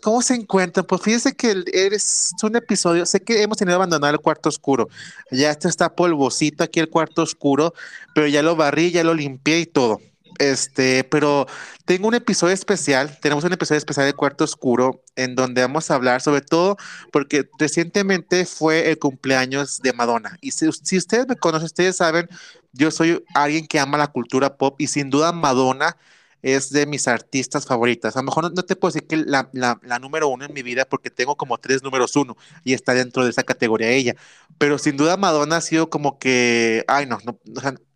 ¿cómo se encuentran? Pues fíjense que eres un episodio, sé que hemos tenido que abandonar el cuarto oscuro, ya esto está polvosito aquí el cuarto oscuro, pero ya lo barrí, ya lo limpié y todo. Este, pero tengo un episodio especial, tenemos un episodio especial de Cuarto Oscuro en donde vamos a hablar sobre todo porque recientemente fue el cumpleaños de Madonna. Y si, si ustedes me conocen, ustedes saben, yo soy alguien que ama la cultura pop y sin duda Madonna es de mis artistas favoritas. A lo mejor no, te puedo decir que la, la, la, número uno en mi vida porque tengo como tres números uno y está dentro de esa categoría ella. Pero sin duda Madonna ha sido como que, ay no, no,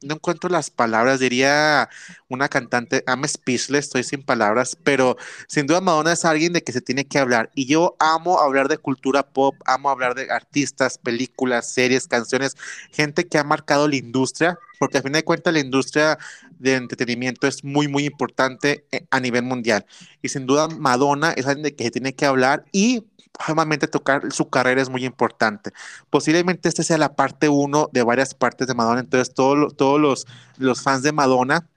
no encuentro las palabras, diría una cantante, I'm speechless, estoy sin palabras, pero sin duda Madonna es alguien de que se tiene que hablar. Y yo amo hablar de cultura pop, amo hablar de artistas, películas, series, canciones, gente que ha marcado la industria, porque a fin de cuentas la industria de entretenimiento es muy, muy importante eh, a nivel mundial. Y sin duda Madonna es alguien de que se tiene que hablar y obviamente tocar su carrera es muy importante. Posiblemente este sea la parte uno de varias partes de Madonna, entonces todos todos los, los fans de Madonna,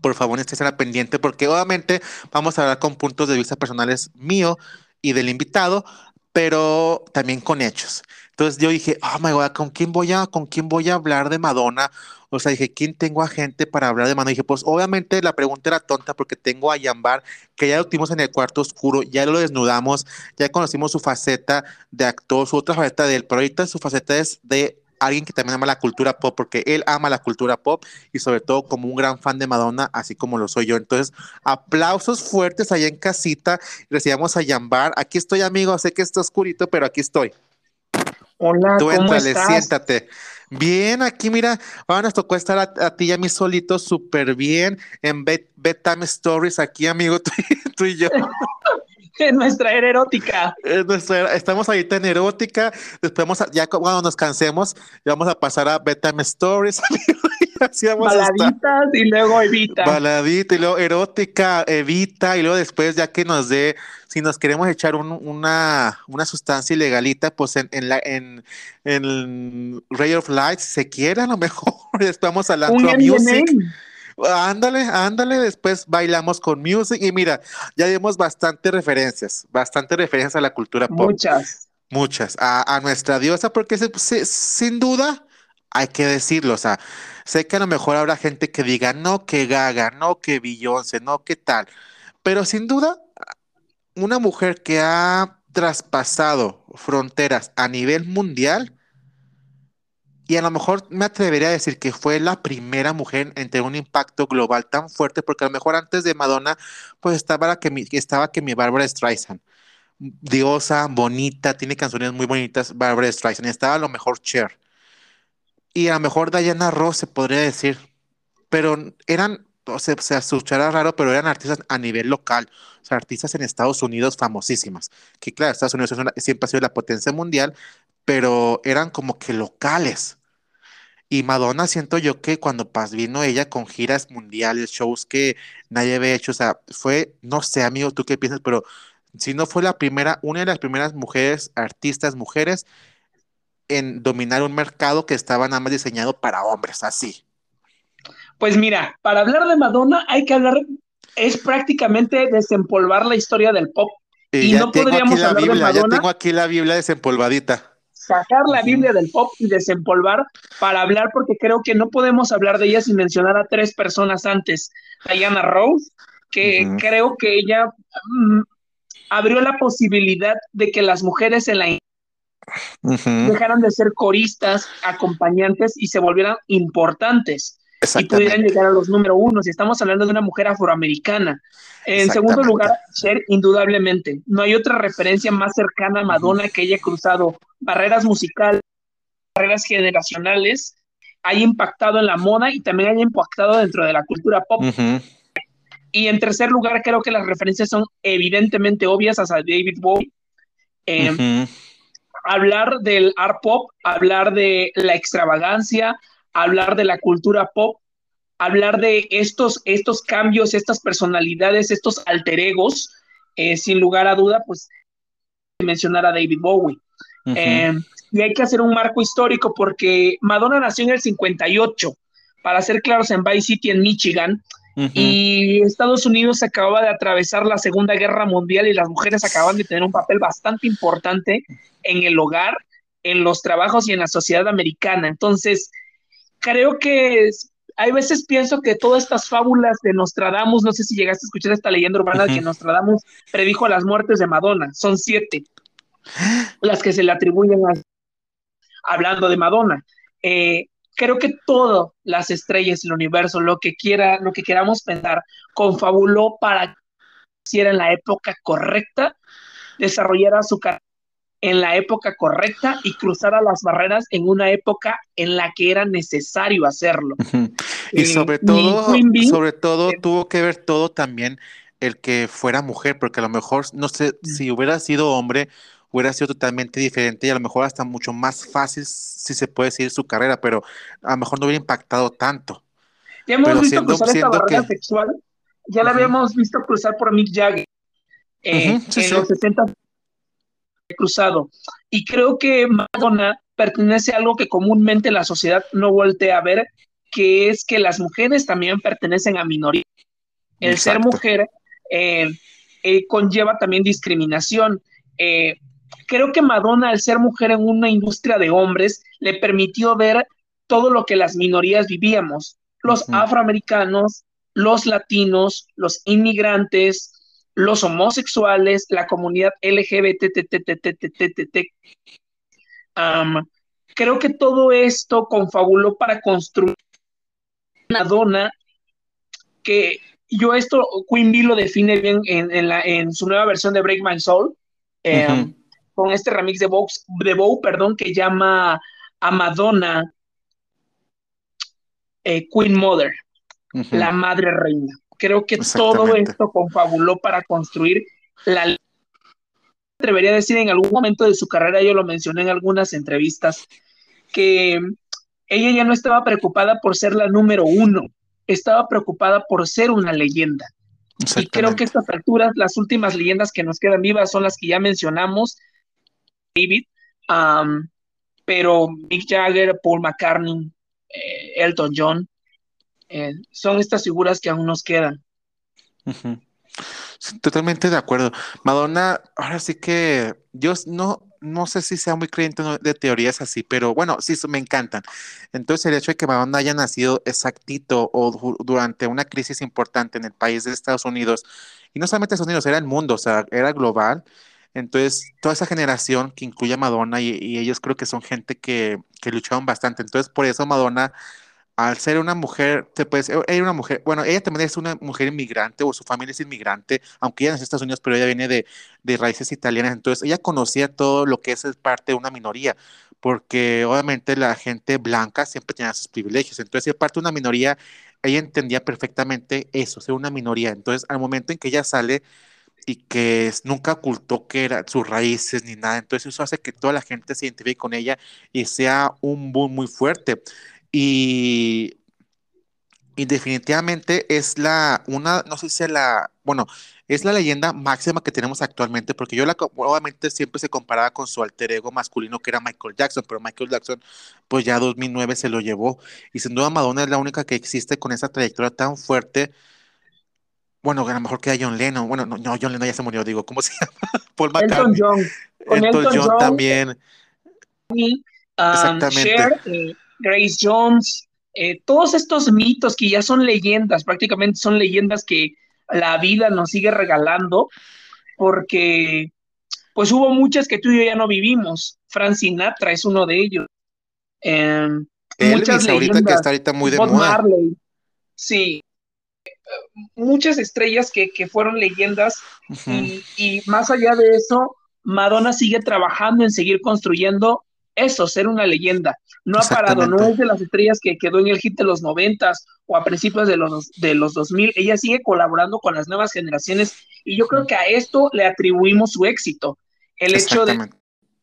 por favor estén la pendiente porque obviamente vamos a hablar con puntos de vista personales mío y del invitado, pero también con hechos. Entonces yo dije, oh my god, ¿con quién voy a, con quién voy a hablar de Madonna? O sea, dije, ¿quién tengo a gente para hablar de Madonna? dije, pues obviamente la pregunta era tonta porque tengo a Yambar, que ya lo tuvimos en el cuarto oscuro, ya lo desnudamos, ya conocimos su faceta de actor, su otra faceta de él, pero ahorita su faceta es de alguien que también ama la cultura pop, porque él ama la cultura pop y sobre todo como un gran fan de Madonna, así como lo soy yo. Entonces, aplausos fuertes allá en casita. Recibamos a Yambar. Aquí estoy, amigo. Sé que está oscurito, pero aquí estoy. Hola, Tú ¿cómo estás? siéntate. Bien, aquí mira, ahora nos tocó estar a, ti y a mí solitos súper bien en Bedtime Stories, aquí amigo, tú, y yo. en nuestra era erótica. estamos ahorita en erótica, después vamos ya cuando nos cansemos, vamos a pasar a Bedtime Stories, Baladitas y luego Evita. Baladita y luego erótica, Evita, y luego después ya que nos dé si nos queremos echar una, una, sustancia ilegalita, pues en, en, la, en, en Ray of Light, si se quiere, a lo mejor después vamos a la music. Ándale, ándale, después bailamos con music y mira, ya dimos bastante referencias, bastante referencias a la cultura pop. Muchas. Muchas, a, a nuestra diosa, porque sin duda hay que decirlo, o sea, sé que a lo mejor habrá gente que diga, no que Gaga, no que Beyoncé, no que tal, pero sin duda una mujer que ha traspasado fronteras a nivel mundial y a lo mejor me atrevería a decir que fue la primera mujer en tener un impacto global tan fuerte, porque a lo mejor antes de Madonna, pues estaba que mi, estaba que mi Barbara Streisand, diosa, bonita, tiene canciones muy bonitas, Barbara Streisand, estaba a lo mejor Cher. Y a lo mejor Diana Ross se podría decir, pero eran o sea, se escuchará raro, pero eran artistas a nivel local, o sea, artistas en Estados Unidos famosísimas, que claro, Estados Unidos siempre ha sido la potencia mundial, pero eran como que locales. Y Madonna siento yo que cuando vino ella con giras mundiales, shows que nadie había hecho, o sea, fue, no sé, amigo, tú qué piensas, pero si no fue la primera, una de las primeras mujeres, artistas, mujeres, en dominar un mercado que estaba nada más diseñado para hombres, así. Pues mira, para hablar de Madonna hay que hablar, es prácticamente desempolvar la historia del pop. Y, no podríamos hablar de Madonna. Ya tengo aquí la Biblia desempolvadita. Sacar la Biblia del pop y desempolvar para hablar, porque creo que no podemos hablar de ella sin mencionar a tres personas antes. Diana Rose, que creo que ella mm, abrió la posibilidad de que las mujeres en la dejaran de ser coristas, acompañantes y se volvieran importantes y pudieran llegar a los número uno. Si estamos hablando de una mujer afroamericana. En segundo lugar, Cher, indudablemente. No hay otra referencia más cercana a Madonna que haya cruzado barreras musicales, barreras generacionales, haya impactado en la moda y también haya impactado dentro de la cultura pop. Y en tercer lugar, creo que las referencias son evidentemente obvias a David Bowie. Eh, hablar del art pop, hablar de la extravagancia, hablar de la cultura pop, hablar de estos, estos cambios, estas personalidades, estos alter egos, eh, sin lugar a duda, pues mencionar a David Bowie. Eh, y hay que hacer un marco histórico porque Madonna nació en el 58, para ser claros, en Vice City, en Michigan, Y Estados Unidos acababa de atravesar la Segunda Guerra Mundial y las mujeres acaban de tener un papel bastante importante en el hogar, en los trabajos y en la sociedad americana. Entonces, creo que hay veces pienso que todas estas fábulas de Nostradamus, no sé si llegaste a escuchar esta leyenda urbana de que Nostradamus predijo las muertes de Madonna, son siete las que se le atribuyen a, hablando de Madonna. Eh, creo que todo, las estrellas, el universo, lo que quiera, lo que queramos pensar, confabuló para que en la época correcta, desarrollara su carrera en la época correcta y cruzara las barreras en una época en la que era necesario hacerlo. y eh, sobre todo, sobre todo eh, tuvo que ver todo también el que fuera mujer, porque a lo mejor, no sé, mm. si hubiera sido hombre, hubiera sido totalmente diferente y a lo mejor hasta mucho más fácil, si se puede decir, su carrera, pero a lo mejor no hubiera impactado tanto. Ya hemos visto cruzar esta barrera sexual, ya la habíamos visto cruzar por Mick Jagger eh, en los 60 cruzado. Y creo que Madonna pertenece a algo que comúnmente la sociedad no voltea a ver, que es que las mujeres también pertenecen a minorías. El ser mujer eh, eh, conlleva también discriminación. Eh, creo que Madonna, al ser mujer en una industria de hombres, le permitió ver todo lo que las minorías vivíamos, los afroamericanos, los latinos, los inmigrantes, los homosexuales, la comunidad LGBT, creo que todo esto confabuló para construir una dona que yo esto, Queen Bee lo define bien en, la, en su nueva versión de Break My Soul, con este remix de Bow, de Bow, perdón, que llama a Madonna Queen Mother, la madre reina. Creo que todo esto confabuló para construir la atrevería a decir en algún momento de su carrera, yo lo mencioné en algunas entrevistas, que ella ya no estaba preocupada por ser la número uno, estaba preocupada por ser una leyenda. Y creo que estas alturas, las últimas leyendas que nos quedan vivas son las que ya mencionamos, David, pero Mick Jagger, Paul McCartney, eh, Elton John, eh, son estas figuras que aún nos quedan. totalmente de acuerdo. Madonna, ahora sí que yo no, no sé si sea muy creyente de teorías así, pero bueno, sí, me encantan. Entonces, el hecho de que Madonna haya nacido exactito o durante una crisis importante en el país de Estados Unidos, y no solamente Estados Unidos, era el mundo, o sea, era global. Entonces, toda esa generación que incluye a Madonna y, ellos creo que son gente que, que lucharon bastante. Entonces, por eso Madonna al ser una mujer, te puedes, ella una mujer, bueno, ella también es una mujer inmigrante o su familia es inmigrante, aunque ella nació en Estados Unidos, pero ella viene de, raíces italianas, entonces ella conocía todo lo que es parte de una minoría, porque obviamente la gente blanca siempre tenía sus privilegios, entonces si parte de una minoría, ella entendía perfectamente eso, ser una minoría, entonces al momento en que ella sale y que nunca ocultó que era sus raíces ni nada, entonces eso hace que toda la gente se identifique con ella y sea un boom muy fuerte. Y, definitivamente es la, una, no sé si es la, bueno, es la leyenda máxima que tenemos actualmente, porque yo la, obviamente siempre se comparaba con su alter ego masculino que era Michael Jackson, pero Michael Jackson pues ya 2009 se lo llevó. Y sin duda Madonna es la única que existe con esa trayectoria tan fuerte. Bueno, a lo mejor queda John Lennon. Bueno, no, John Lennon ya se murió, digo, ¿cómo se llama? Paul McCartney. Elton John. John, también. Um, Exactamente. Eh, Grace Jones, eh, todos estos mitos que ya son leyendas, prácticamente son leyendas que la vida nos sigue regalando, porque pues hubo muchas que tú y yo ya no vivimos. Frank Sinatra es uno de ellos. Em, muchas ahorita que está ahorita muy de moda. Marley, sí. Muchas estrellas que, fueron leyendas y, y más allá de eso, Madonna sigue trabajando en seguir construyendo eso, ser una leyenda. No ha parado, no es de las estrellas que quedó en el hit de los noventas o a principios de los, de los 2000. Ella sigue colaborando con las nuevas generaciones y yo creo que a esto le atribuimos su éxito. El hecho de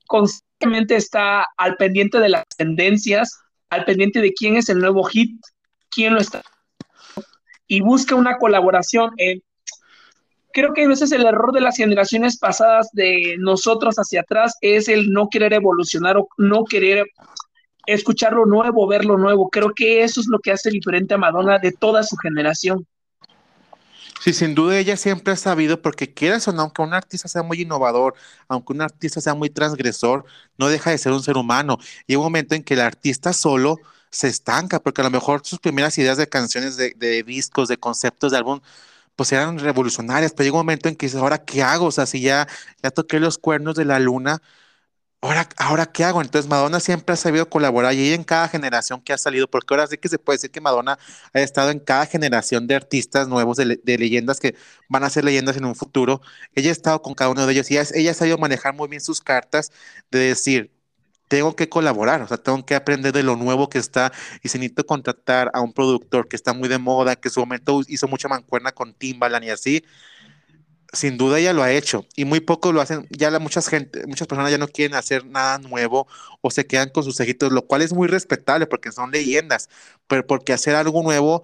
constantemente está al pendiente de las tendencias, al pendiente de quién es el nuevo hit, quién lo está y busca una colaboración. en creo que a veces el error de las generaciones pasadas de nosotros hacia atrás es el no querer evolucionar o no querer escuchar lo nuevo, ver lo nuevo. Creo que eso es lo que hace diferente a Madonna de toda su generación. Sí, sin duda ella siempre ha sabido, porque quieras o no, aunque un artista sea muy innovador, aunque un artista sea muy transgresor, no deja de ser un ser humano. Y hay un momento en que el artista solo se estanca, porque a lo mejor sus primeras ideas de canciones, de, discos, de conceptos de álbum, pues eran revolucionarias, pero llega un momento en que dices, ¿ahora qué hago? O sea, si ya, ya toqué los cuernos de la luna, ¿ahora, ¿ahora qué hago? Entonces Madonna siempre ha sabido colaborar y en cada generación que ha salido, porque ahora sí que se puede decir que Madonna ha estado en cada generación de artistas nuevos, de, de leyendas que van a ser leyendas en un futuro. Ella ha estado con cada uno de ellos y ella, ella ha sabido manejar muy bien sus cartas de decir, tengo que colaborar, o sea, tengo que aprender de lo nuevo que está y si necesito contratar a un productor que está muy de moda, que en su momento hizo mucha mancuerna con Timbaland y así, sin duda ella lo ha hecho y muy poco lo hacen, ya la, muchas gente, muchas personas ya no quieren hacer nada nuevo o se quedan con sus ejitos, lo cual es muy respetable porque son leyendas, pero porque hacer algo nuevo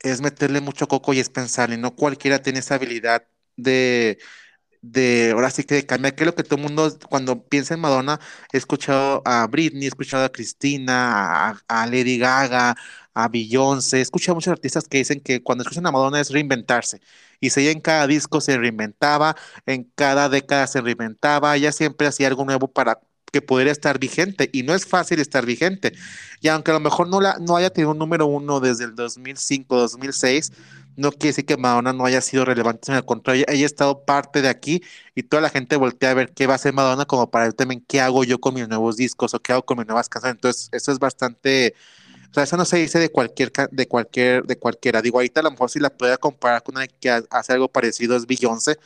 es meterle mucho coco y es pensar, y no cualquiera tiene esa habilidad de de, ahora sí que de cambiar, que es lo que todo el mundo, cuando piensa en Madonna, he escuchado a Britney, he escuchado a Cristina, a, Lady Gaga, a Beyoncé, he escuchado a muchos artistas que dicen que cuando escuchan a Madonna es reinventarse. Y si ella en cada disco se reinventaba, en cada década se reinventaba, ella siempre hacía algo nuevo para que pudiera estar vigente. Y no es fácil estar vigente. Y aunque a lo mejor no, la, no haya tenido un número uno desde el 2005, 2006, no quiere decir que Madonna no haya sido relevante, en el contrario, ella ha estado parte de aquí y toda la gente voltea a ver qué va a hacer Madonna como para ver también qué hago yo con mis nuevos discos o qué hago con mis nuevas canciones. Entonces, eso es bastante, o sea, eso no se dice de cualquier, de cualquier, de cualquiera. Digo, ahorita a lo mejor si la pudiera comparar con una que hace algo parecido es Beyoncé,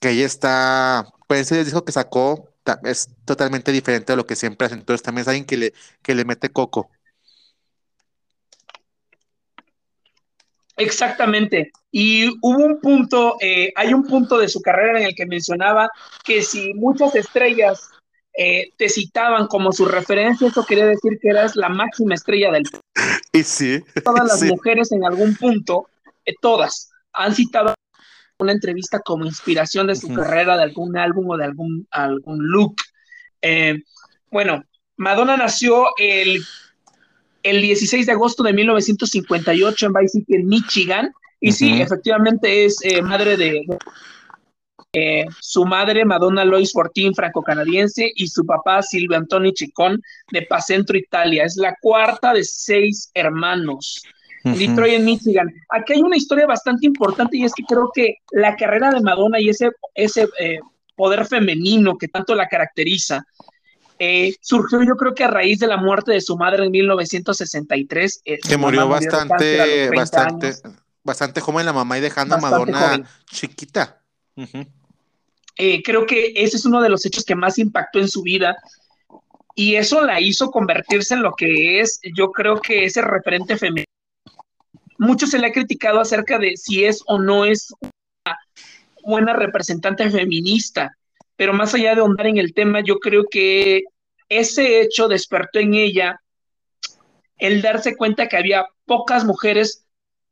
que ella está, pues ese disco que sacó es totalmente diferente a lo que siempre hace. Entonces, también es alguien que le, que le mete coco. Exactamente. Y hubo un punto, eh, hay un punto de su carrera en el que mencionaba que si muchas estrellas eh, te citaban como su referencia, eso quería decir que eras la máxima estrella del Y sí. Todas las mujeres en algún punto, eh, todas, han citado una entrevista como inspiración de su carrera, de algún álbum o de algún, algún look. bueno, Madonna nació el el 16 de agosto de 1958 en Vice City, en Michigan. Y sí, efectivamente es eh, madre de, eh, su madre, Madonna Lois Fortín, franco-canadiense, y su papá, Silvio Antoni Chicón, de Pacentro, Italia. Es la cuarta de seis hermanos. Detroit, en Michigan. Aquí hay una historia bastante importante y es que creo que la carrera de Madonna y ese, ese eh, poder femenino que tanto la caracteriza, eh, surgió yo creo que a raíz de la muerte de su madre en 1963. Eh, que murió bastante, bastante, bastante joven la mamá y dejando a Madonna chiquita. Eh, creo que ese es uno de los hechos que más impactó en su vida y eso la hizo convertirse en lo que es, yo creo que ese referente femenino. Mucho se le ha criticado acerca de si es o no es una buena representante feminista pero más allá de ahondar en el tema, yo creo que ese hecho despertó en ella el darse cuenta que había pocas mujeres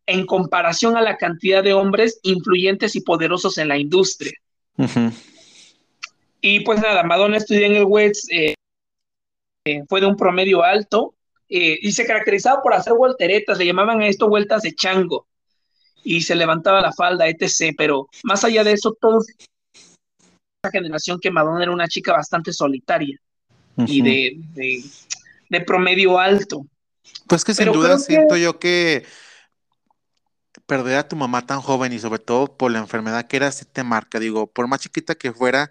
en comparación a la cantidad de hombres influyentes y poderosos en la industria. Y pues nada, Madonna estudió en el West, eh, eh, fue de un promedio alto eh, y se caracterizaba por hacer volteretas, le llamaban a esto vueltas de chango y se levantaba la falda, etc. Pero más allá de eso, todos generación que Madonna era una chica bastante solitaria y de, de, promedio alto. Pues que sin duda siento yo que perder a tu mamá tan joven y sobre todo por la enfermedad que era, sí te marca. Digo, por más chiquita que fuera,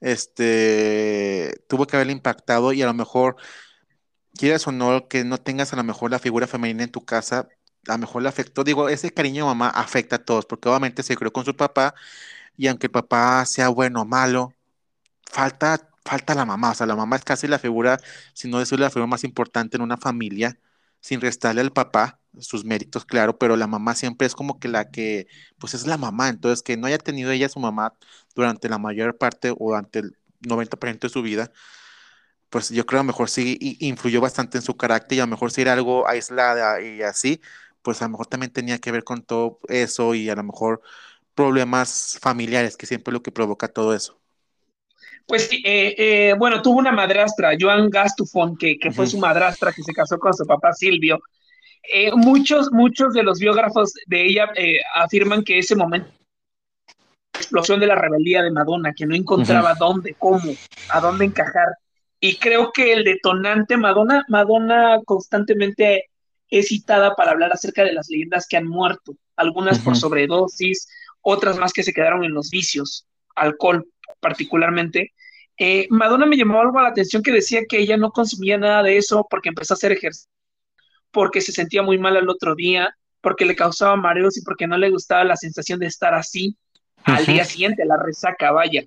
este, tuvo que haberle impactado y a lo mejor, quieras o no, que no tengas a lo mejor la figura femenina en tu casa, a lo mejor le afectó. Digo, ese cariño de mamá afecta a todos, porque obviamente se crió con su papá y aunque el papá sea bueno o malo, falta, falta la mamá. O sea, la mamá es casi la figura, si no decirle la figura más importante en una familia, sin restarle al papá sus méritos, claro, pero la mamá siempre es como que la que, pues es la mamá. Entonces, que no haya tenido ella su mamá durante la mayor parte o durante el 90% de su vida, pues yo creo a lo mejor sí influyó bastante en su carácter y a lo mejor si era algo aislada y así, pues a lo mejor también tenía que ver con todo eso y a lo mejor problemas familiares, que siempre es lo que provoca todo eso. Pues eh, eh, bueno, tuvo una madrastra, Joan Gastufón, que, que fue su madrastra, que se casó con su papá Silvio. eh, muchos, muchos de los biógrafos de ella eh, afirman que ese momento explosión de la rebeldía de Madonna, que no encontraba dónde, cómo, a dónde encajar. Y creo que el detonante Madonna, Madonna constantemente es citada para hablar acerca de las leyendas que han muerto, algunas por sobredosis, otras más que se quedaron en los vicios, alcohol particularmente. Eh, Madonna me llamó algo a la atención que decía que ella no consumía nada de eso porque empezó a hacer ejercicio, porque se sentía muy mal el otro día, porque le causaba mareos y porque no le gustaba la sensación de estar así al día siguiente, la resaca, vaya.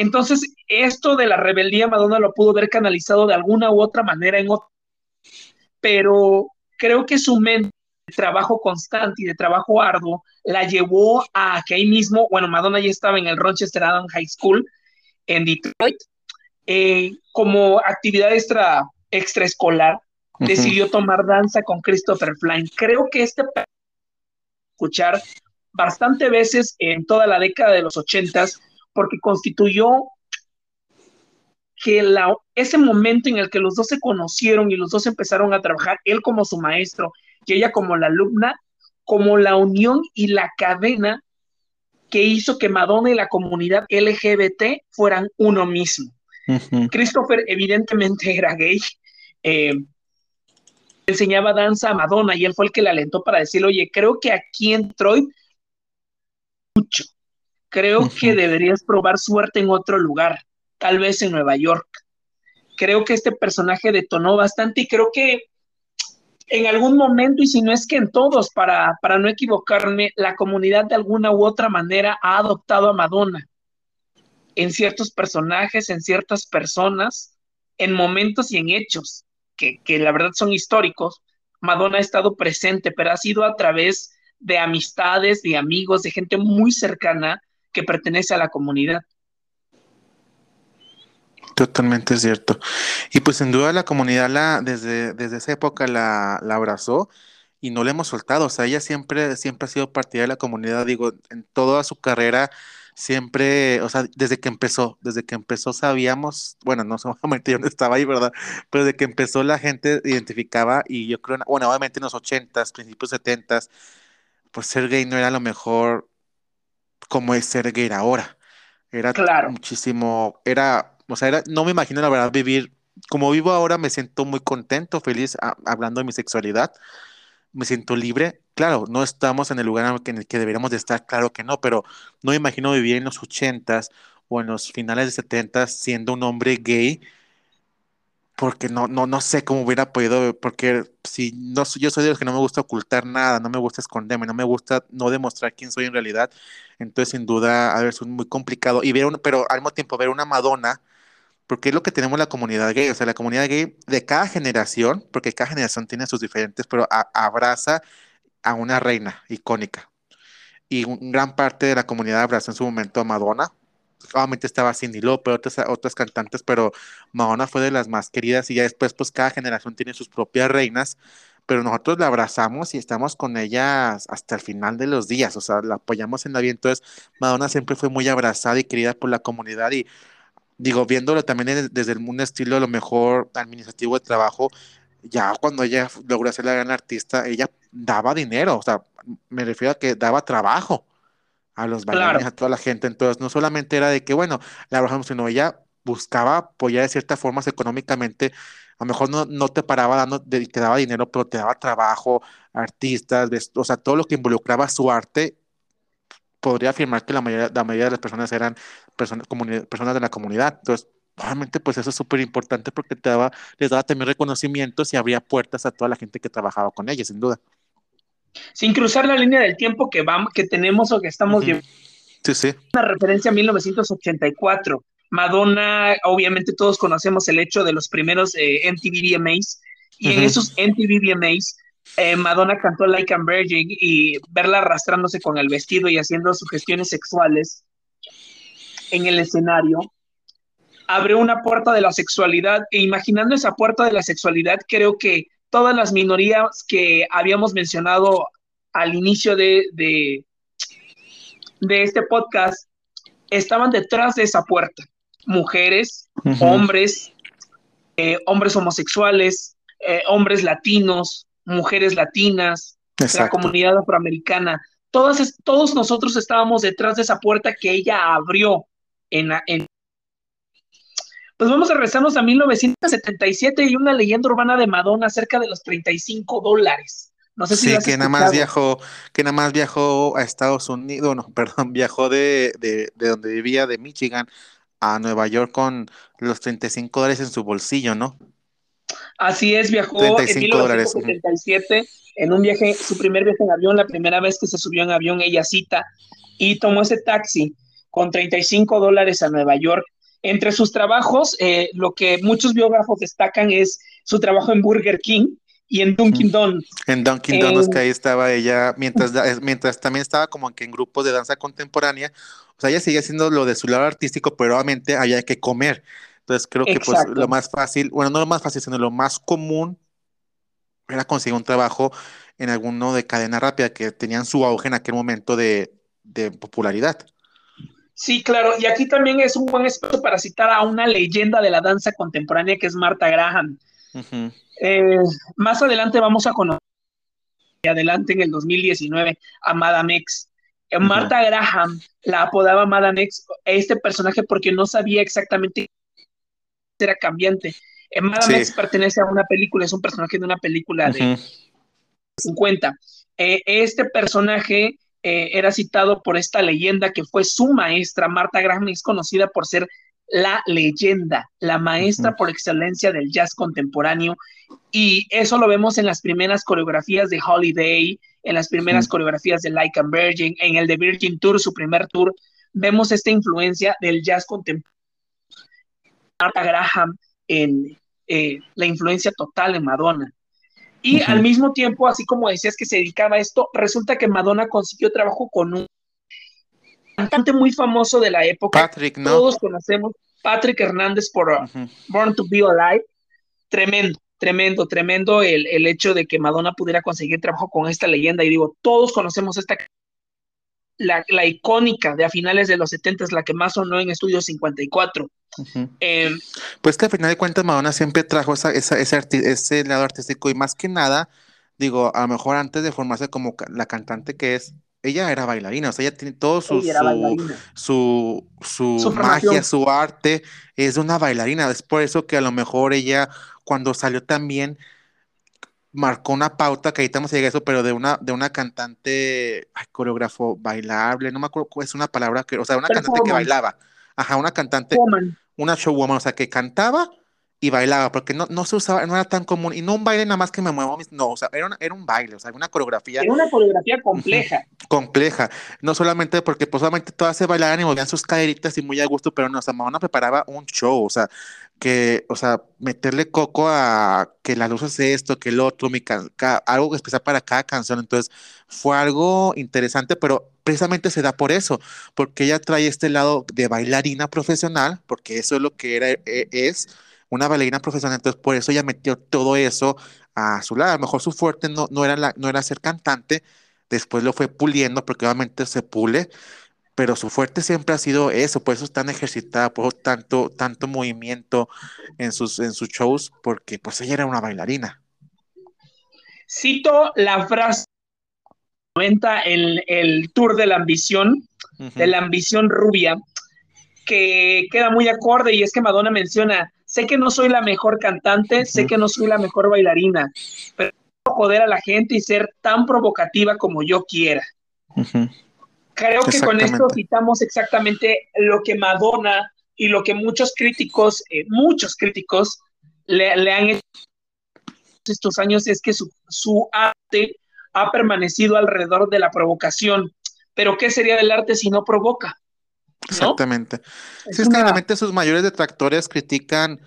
Entonces, esto de la rebeldía, Madonna lo pudo ver canalizado de alguna u otra manera en otro, pero creo que su mente de trabajo constante y de trabajo arduo la llevó a que ahí mismo, bueno, Madonna ya estaba en el Rochester Adam High School en Detroit, eh, como actividad extra, extraescolar, decidió tomar danza con Christopher Flynn. Creo que este escuchar bastante veces en toda la década de los ochentas, porque constituyó que la, ese momento en el que los dos se conocieron y los dos empezaron a trabajar, él como su maestro y ella como la alumna, como la unión y la cadena que hizo que Madonna y la comunidad LGBT fueran uno mismo. Christopher evidentemente era gay, eh, enseñaba danza a Madonna y él fue el que le alentó para decirle, oye, creo que aquí en Troy mucho. Creo que deberías probar suerte en otro lugar, tal vez en Nueva York. Creo que este personaje detonó bastante y creo que en algún momento, y si no es que en todos, para, para no equivocarme, la comunidad de alguna u otra manera ha adoptado a Madonna en ciertos personajes, en ciertas personas, en momentos y en hechos que, que la verdad son históricos. Madonna ha estado presente, pero ha sido a través de amistades, de amigos, de gente muy cercana que pertenece a la comunidad. Totalmente cierto. Y pues sin duda la comunidad la, desde, desde esa época la, abrazó y no la hemos soltado. O sea, ella siempre, siempre ha sido partida de la comunidad, digo, en toda su carrera, siempre, o sea, desde que empezó, desde que empezó sabíamos, bueno, no solamente yo no estaba ahí, ¿verdad? Pero desde que empezó la gente identificaba y yo creo, bueno, obviamente en los ochentas, principios setentas, pues ser gay no era lo mejor como es ser gay ahora. Era muchísimo, era, o sea, era, no me imagino la verdad vivir como vivo ahora, me siento muy contento, feliz hablando de mi sexualidad, me siento libre. Claro, no estamos en el lugar en el que deberíamos de estar, claro que no, pero no me imagino vivir en los ochentas o en los finales de setentas siendo un hombre gay porque no, no, no sé cómo hubiera podido, porque si no yo soy de los que no me gusta ocultar nada, no me gusta esconderme, no me gusta no demostrar quién soy en realidad, entonces sin duda a ver, es muy complicado y ver un, pero al mismo tiempo ver una Madonna, porque es lo que tenemos la comunidad gay, o sea, la comunidad gay de cada generación, porque cada generación tiene sus diferentes, pero abraza a una reina icónica. Y gran parte de la comunidad abrazó en su momento a Madonna, obviamente estaba Cindy Lauper, otras, otras cantantes, pero Madonna fue de las más queridas y ya después pues cada generación tiene sus propias reinas, pero nosotros la abrazamos y estamos con ella hasta el final de los días, o sea, la apoyamos en la vida, entonces Madonna siempre fue muy abrazada y querida por la comunidad y digo, viéndolo también desde un estilo a lo mejor administrativo de trabajo, ya cuando ella logró ser la gran artista, ella daba dinero, o sea, me refiero a que daba trabajo a los bailarines, a toda la gente. Entonces, no solamente era de que, bueno, la abrazamos, sino ella buscaba apoyar de ciertas formas económicamente. A lo mejor no, no te paraba dando, te daba dinero, pero te daba trabajo, artistas, o sea, todo lo que involucraba su arte. Podría afirmar que la mayoría, la mayoría de las personas eran personas, personas de la comunidad. Entonces, obviamente, pues eso es súper importante porque te daba, les daba también reconocimientos y abría puertas a toda la gente que trabajaba con ella, sin duda sin cruzar la línea del tiempo que, vamos, que tenemos o que estamos viendo. Sí, sí. Una referencia a 1984. Madonna, obviamente todos conocemos el hecho de los primeros eh, MTV VMAs, y en esos MTV VMAs, eh, Madonna cantó Like a Virgin y verla arrastrándose con el vestido y haciendo sugestiones sexuales en el escenario, abrió una puerta de la sexualidad e imaginando esa puerta de la sexualidad, creo que todas las minorías que habíamos mencionado al inicio de, de, este podcast estaban detrás de esa puerta. Mujeres, hombres, eh, hombres homosexuales, eh, hombres latinos, mujeres latinas, la comunidad afroamericana. Todas, todos nosotros estábamos detrás de esa puerta que ella abrió en, en pues vamos a regresarnos a 1977 y una leyenda urbana de Madonna cerca de los 35 dólares. No sé si sí, que nada más viajó, que nada más viajó a Estados Unidos, no, perdón, viajó de, de, de donde vivía, de Michigan, a Nueva York con los 35 dólares en su bolsillo, ¿no? Así es, viajó en 1977 en un viaje, su primer viaje en avión, la primera vez que se subió en avión, ella cita, y tomó ese taxi con 35 dólares a Nueva York entre sus trabajos, eh, lo que muchos biógrafos destacan es su trabajo en Burger King y en Dunkin' Donuts. En Dunkin' Donuts, que ahí estaba ella, mientras, mientras también estaba como que en grupos de danza contemporánea, o sea, ella seguía haciendo lo de su lado artístico, pero obviamente había que comer. Entonces creo que pues lo más fácil, bueno, no lo más fácil, sino lo más común era conseguir un trabajo en alguno de cadena rápida que tenían su auge en aquel momento de, de popularidad. Sí, claro, y aquí también es un buen espacio para citar a una leyenda de la danza contemporánea que es Marta Graham. Eh, más adelante vamos a conocer, adelante en el 2019, a Madame X. Eh, Marta Graham la apodaba Madame X, este personaje porque no sabía exactamente era cambiante. Eh, Madame X pertenece a una película, es un personaje de una película de 50. este personaje eh, era citado por esta leyenda que fue su maestra. Marta Graham es conocida por ser la leyenda, la maestra por excelencia del jazz contemporáneo. Y eso lo vemos en las primeras coreografías de Holiday, en las primeras coreografías de Like a Virgin, en el de Virgin Tour, su primer tour. Vemos esta influencia del jazz contemporáneo. Marta Graham en eh, la influencia total en Madonna. Y al mismo tiempo, así como decías que se dedicaba a esto, resulta que Madonna consiguió trabajo con un cantante muy famoso de la época. Patrick, ¿no? Todos conocemos, Patrick Hernández por uh, Born to Be Alive. Tremendo, tremendo, tremendo el, el, hecho de que Madonna pudiera conseguir trabajo con esta leyenda. Y digo, todos conocemos esta la, la, icónica de a finales de los 70, es la que más sonó en Estudio 54. Em, pues que al final de cuentas Madonna siempre trajo esa, esa, ese, ese, lado artístico y más que nada, digo, a lo mejor antes de formarse como la cantante que es, ella era bailarina, o sea, ella tiene todo su, su, su, su, magia, su arte, es una bailarina, es por eso que a lo mejor ella cuando salió también marcó una pauta, que ahorita vamos a llegar a eso, pero de una, de una cantante, coreógrafo bailable, no me acuerdo, es una palabra que, o sea, una cantante que bailaba. Ajá, una cantante, una showwoman, o sea, que cantaba y bailaba, porque no, no se usaba, no era tan común, y no un baile nada más que me muevo, no, o sea, era, era un baile, o sea, una coreografía. Era una coreografía compleja. compleja, no solamente porque pues solamente todas se bailaban y movían sus caderitas y muy a gusto, pero no, o sea, Madonna preparaba un show, o sea, que, o sea, meterle coco a que la luz es esto, que el otro, mi algo especial para cada canción, entonces fue algo interesante, pero precisamente se da por eso, porque ella trae este lado de bailarina profesional, porque eso es lo que era, e, es, una bailarina profesional, entonces por eso ella metió todo eso a su lado. A lo mejor su fuerte no, no, era, la, no era ser cantante, después lo fue puliendo porque obviamente se pule, pero su fuerte siempre ha sido eso, por eso es tan ejercitada, por eso tanto, tanto movimiento en sus, en sus shows, porque pues ella era una bailarina. Cito la frase el, el tour de la ambición, de la ambición rubia, que queda muy acorde y es que Madonna menciona, sé que no soy la mejor cantante, sé que no soy la mejor bailarina, pero joder a la gente y ser tan provocativa como yo quiera. Creo que con esto citamos exactamente lo que Madonna y lo que muchos críticos, eh, muchos críticos le, han hecho estos años es que su, su arte ha permanecido alrededor de la provocación. Pero ¿qué sería del arte si no provoca? Exactamente. Si es, que realmente sus mayores detractores critican,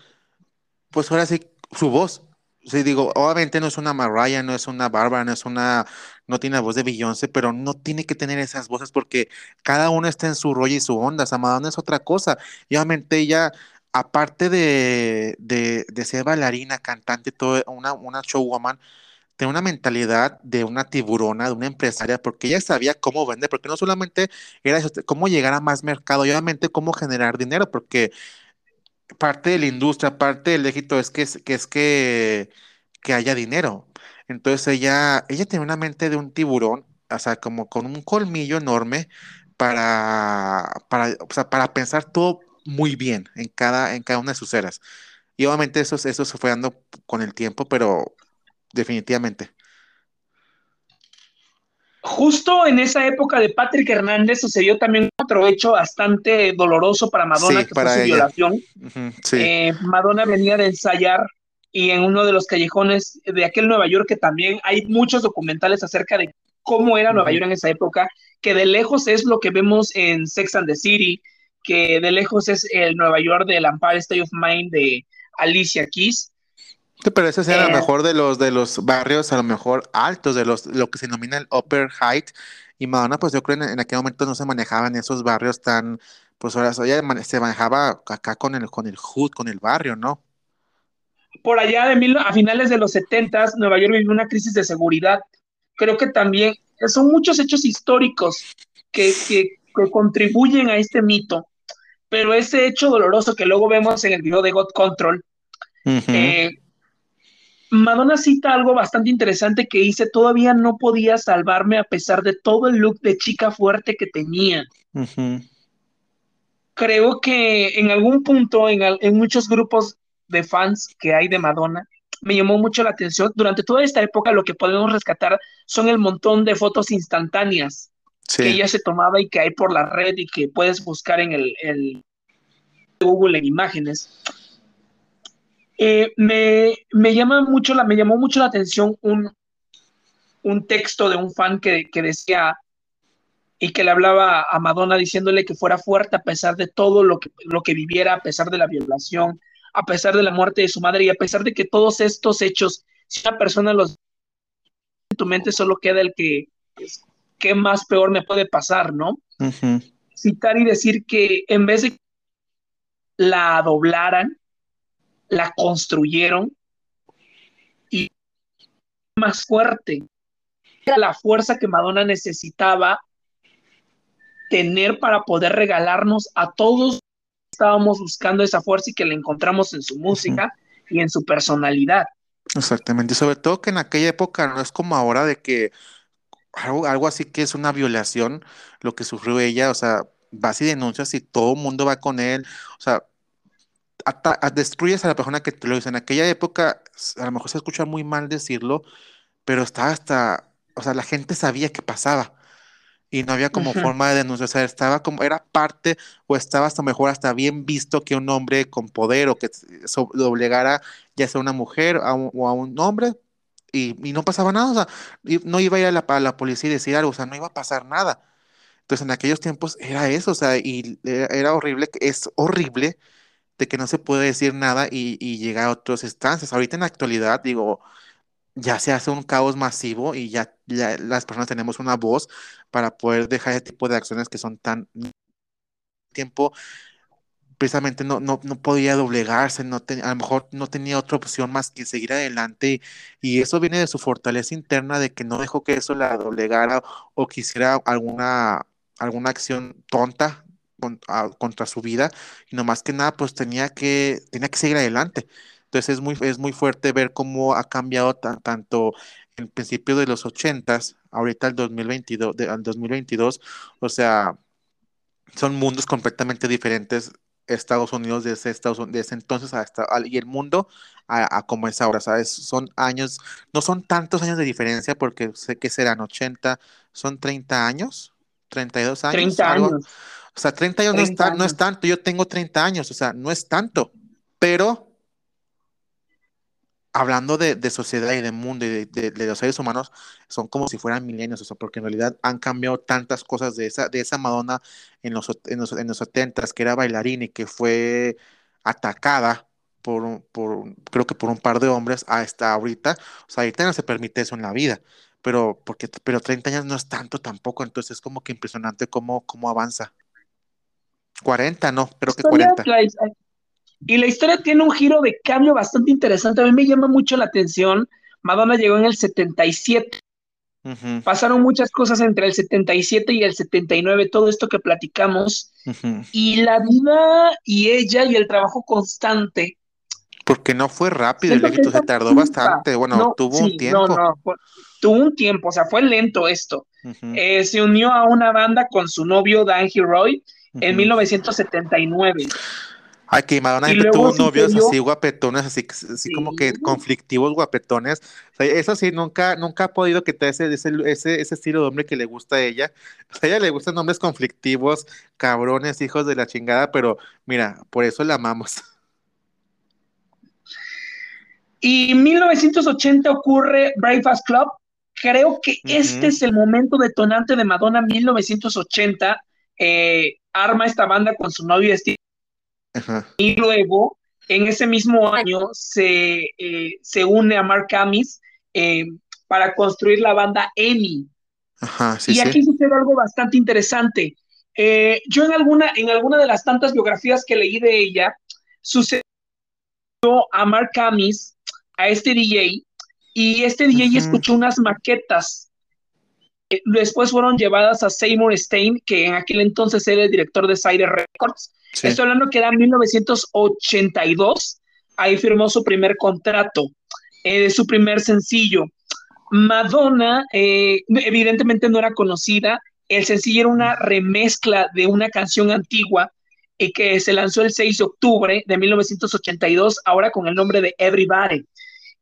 pues ahora sí, su voz. Sí, digo, obviamente no es una Mariah, no es una Bárbara, no es una, no tiene la voz de Beyoncé, pero no tiene que tener esas voces porque cada uno está en su rollo y su onda. O Madonna es otra cosa. Y obviamente ella, aparte de, de, de ser bailarina, cantante, todo, una, una showwoman, tiene una mentalidad de una tiburona, de una empresaria, porque ella sabía cómo vender, porque no solamente era eso, cómo llegar a más mercado, y obviamente cómo generar dinero, porque parte de la industria, parte del éxito es que, es que, haya dinero. Entonces ella, ella tenía una mente de un tiburón, o sea, como con un colmillo enorme para, para, para pensar todo muy bien en cada, en cada una de sus eras. Y obviamente eso, eso se fue dando con el tiempo, pero definitivamente. Justo en esa época de Patrick Hernández sucedió también otro hecho bastante doloroso para Madonna, que fue su violación. Eh, Madonna venía de ensayar y en uno de los callejones de aquel Nueva York, que también hay muchos documentales acerca de cómo era Nueva York en esa época, que de lejos es lo que vemos en Sex and the City, que de lejos es el Nueva York del Empire State of Mind de Alicia Keys. Pero ese era a lo eh, mejor de los de los barrios a lo mejor altos, de los lo que se denomina el upper height. Y Madonna, pues yo creo en, en aquel momento no se manejaban esos barrios tan, pues ahora se manejaba acá con el con el hood, con el barrio, ¿no? Por allá de mil, a finales de los 70 Nueva York vivió una crisis de seguridad. Creo que también son muchos hechos históricos que, que, contribuyen a este mito, pero ese hecho doloroso que luego vemos en el video de God Control, eh, Madonna cita algo bastante interesante que dice, todavía no podía salvarme a pesar de todo el look de chica fuerte que tenía. Creo que en algún punto, en, en, muchos grupos de fans que hay de Madonna, me llamó mucho la atención. Durante toda esta época lo que podemos rescatar son el montón de fotos instantáneas que ella se tomaba y que hay por la red y que puedes buscar en el, Google en imágenes. Eh, me, llama mucho la, me llamó mucho la atención un, un texto de un fan que, que decía y que le hablaba a Madonna diciéndole que fuera fuerte a pesar de todo lo que, lo que viviera, a pesar de la violación, a pesar de la muerte de su madre y a pesar de que todos estos hechos, si una persona los en tu mente solo queda el que qué más peor me puede pasar, ¿no? Citar y decir que en vez de la doblaran, la construyeron y más fuerte. Era la fuerza que Madonna necesitaba tener para poder regalarnos a todos estábamos buscando esa fuerza y que la encontramos en su música y en su personalidad. Exactamente, y sobre todo que en aquella época no es como ahora de que algo, así que es una violación lo que sufrió ella, o sea, vas y denuncias y todo el mundo va con él, o sea, destruyes a la persona que te lo dice. En aquella época, a lo mejor se escucha muy mal decirlo, pero estaba hasta, o sea, la gente sabía qué pasaba y no había como forma de denunciar, o sea, estaba como, era parte o estaba hasta mejor, hasta bien visto que un hombre con poder o que doblegara ya sea una mujer o a un hombre y, no pasaba nada, o sea, no iba a ir a la, la, policía y decir algo, o sea, no iba a pasar nada. Entonces en aquellos tiempos era eso, o sea, y era, horrible, es horrible que no se puede decir nada y, y llegar a otras instancias. Ahorita en la actualidad, digo, ya se hace un caos masivo y ya, las personas tenemos una voz para poder dejar ese tipo de acciones que son tan tiempo precisamente no, no, no podía doblegarse, no a lo mejor no tenía otra opción más que seguir adelante y eso viene de su fortaleza interna de que no dejó que eso la doblegara o quisiera alguna, alguna acción tonta contra su vida y no más que nada pues tenía que, tenía que seguir adelante. Entonces es muy, es muy fuerte ver cómo ha cambiado tanto en principio de los 80s, ahorita al 2022, al 2022, o sea, son mundos completamente diferentes Estados Unidos desde, Estados Unidos, desde entonces hasta y el mundo a, como es ahora, ¿sabes? Son años, no son tantos años de diferencia porque sé que serán 80, son 30 años, 32 años. 30 años. O sea, 30 años, no, es no es tanto, yo tengo 30 años, o sea, no es tanto, pero hablando de, sociedad y de mundo y de, los seres humanos, son como si fueran milenios, o sea, porque en realidad han cambiado tantas cosas de esa, de esa Madonna en los, en los, en los 70 que era bailarina y que fue atacada por, por, creo que por un par de hombres hasta ahorita, o sea, ahorita no se permite eso en la vida, pero, porque, pero 30 años no es tanto tampoco, entonces es como que impresionante cómo, cómo avanza. 40, no, creo que 40. Y la historia tiene un giro de cambio bastante interesante. A mí me llama mucho la atención. Madonna llegó en el 77. Pasaron muchas cosas entre el 77 y el 79, todo esto que platicamos. Y la vida y ella y el trabajo constante Porque no fue rápido el éxito, se tardó bastante. Bueno, tuvo un tiempo. No, no, tuvo un tiempo, o sea, fue lento esto. Eh, se unió a una banda con su novio Dan Roy en 1979. Ay, que Madonna tuvo novios así guapetones, así, así como que conflictivos guapetones. eso sí, nunca, nunca ha podido quitar ese, ese, ese, ese, estilo de hombre que le gusta a ella. a ella le gustan hombres conflictivos, cabrones, hijos de la chingada, pero mira, por eso la amamos. Y en 1980 ocurre Breakfast Club. Creo que este es el momento detonante de Madonna 1980. Eh, arma esta banda con su novio Steve y luego, en ese mismo año, se, eh, se une a Mark Camis eh, para construir la banda EMI. y aquí sucede algo bastante interesante. Yo en alguna, en alguna de las tantas biografías que leí de ella, sucedió a Mark Camis, a este DJ, y este DJ escuchó unas maquetas después fueron llevadas a Seymour Stein, que en aquel entonces era el director de Sire Records. Estoy hablando que era en 1982, ahí firmó su primer contrato, eh, su primer sencillo. Madonna, eh, evidentemente no era conocida, el sencillo era una remezcla de una canción antigua eh, que se lanzó el 6 de octubre de 1982, ahora con el nombre de Everybody.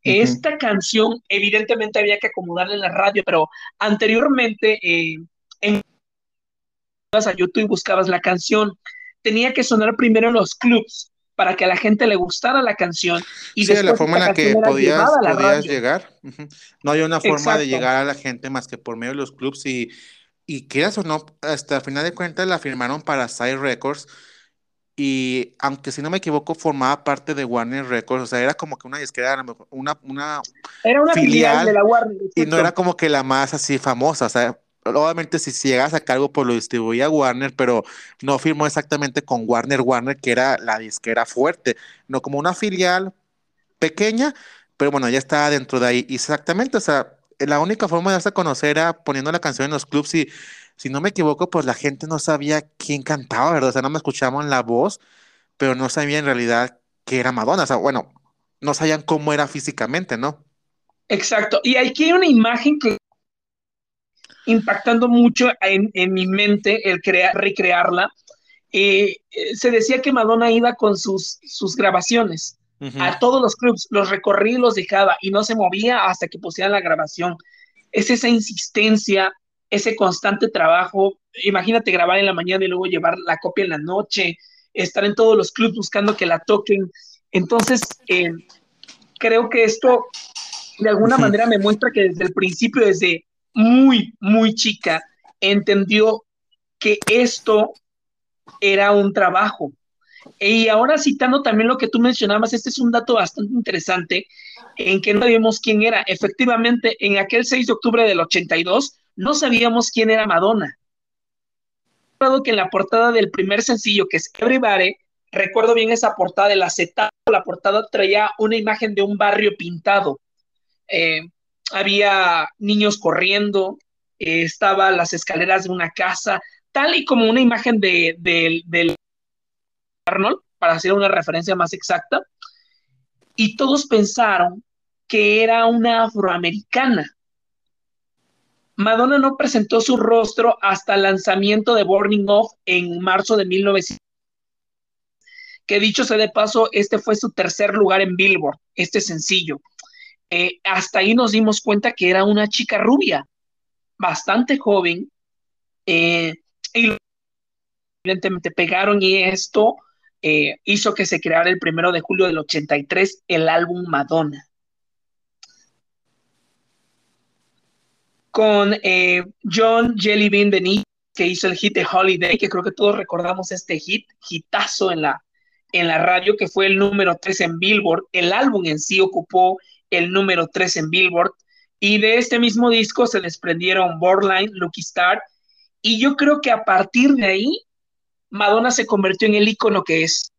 Esta canción, evidentemente había que acomodarla en la radio, pero anteriormente eh, en a YouTube y buscabas la canción, tenía que sonar primero en los clubs para que a la gente le gustara la canción y sí, la forma en la que podías, llegar. No hay una forma de llegar a la gente más que por medio de los clubs y, y quieras o no, hasta el final de cuentas la firmaron para Side Records y aunque si no me equivoco formaba parte de Warner Records, o sea, era como que una disquera, una, una, era una filial, de la Warner. Y no era como que la más así famosa, o sea, obviamente si, si llegas a cargo pues lo distribuía Warner, pero no firmó exactamente con Warner Warner, que era la disquera fuerte, no como una filial pequeña, pero bueno, ya estaba dentro de ahí. Exactamente, o sea, la única forma de darse a conocer era poniendo la canción en los clubs y si no me equivoco, pues la gente no sabía quién cantaba, ¿verdad? O sea, no me escuchaban la voz, pero no sabía en realidad que era Madonna. O sea, bueno, no sabían cómo era físicamente, ¿no? Exacto. Y aquí hay una imagen que impactando mucho en, mi mente el crear, recrearla. Eh, eh, se decía que Madonna iba con sus, sus grabaciones a todos los clubs, los recorría y los dejaba y no se movía hasta que pusieran la grabación. Es esa insistencia, ese constante trabajo, imagínate grabar en la mañana y luego llevar la copia en la noche, estar en todos los clubs buscando que la toquen. Entonces, eh, creo que esto de alguna manera me muestra que desde el principio, desde muy, muy chica, entendió que esto era un trabajo. Y ahora citando también lo que tú mencionabas, este es un dato bastante interesante en que no sabíamos quién era. Efectivamente, en aquel 6 de octubre del 82, no sabíamos quién era Madonna. Recuerdo que en la portada del primer sencillo, que es Everybody, recuerdo bien esa portada del acetato, la portada traía una imagen de un barrio pintado. Eh, había niños corriendo, eh, estaban las escaleras de una casa, tal y como una imagen de, del Arnold, para hacer una referencia más exacta, y todos pensaron que era una afroamericana. Madonna no presentó su rostro hasta el lanzamiento de Burning Off en marzo de 1900. Que dicho sea de paso, este fue su tercer lugar en Billboard, este sencillo. Eh, hasta ahí nos dimos cuenta que era una chica rubia, bastante joven, eh, y evidentemente pegaron y esto eh, hizo que se creara el primero de julio del 83 el álbum Madonna. Con eh, John Jellybean Benítez, que hizo el hit de Holiday, que creo que todos recordamos este hit, hitazo en la, en la radio, que fue el número 3 en Billboard. El álbum en sí ocupó el número 3 en Billboard. Y de este mismo disco se desprendieron Borderline, Lucky Star. Y yo creo que a partir de ahí, Madonna se convirtió en el icono que es.